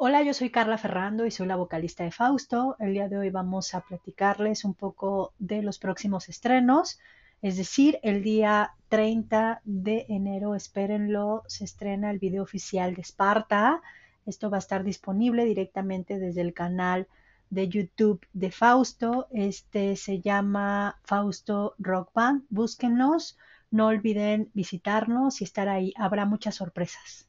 Hola, yo soy Carla Ferrando y soy la vocalista de Fausto. El día de hoy vamos a platicarles un poco de los próximos estrenos. Es decir, el día 30 de enero, espérenlo, se estrena el video oficial de Esparta. Esto va a estar disponible directamente desde el canal de YouTube de Fausto. Este se llama Fausto Rock Band. Búsquennos. No olviden visitarnos y estar ahí. Habrá muchas sorpresas.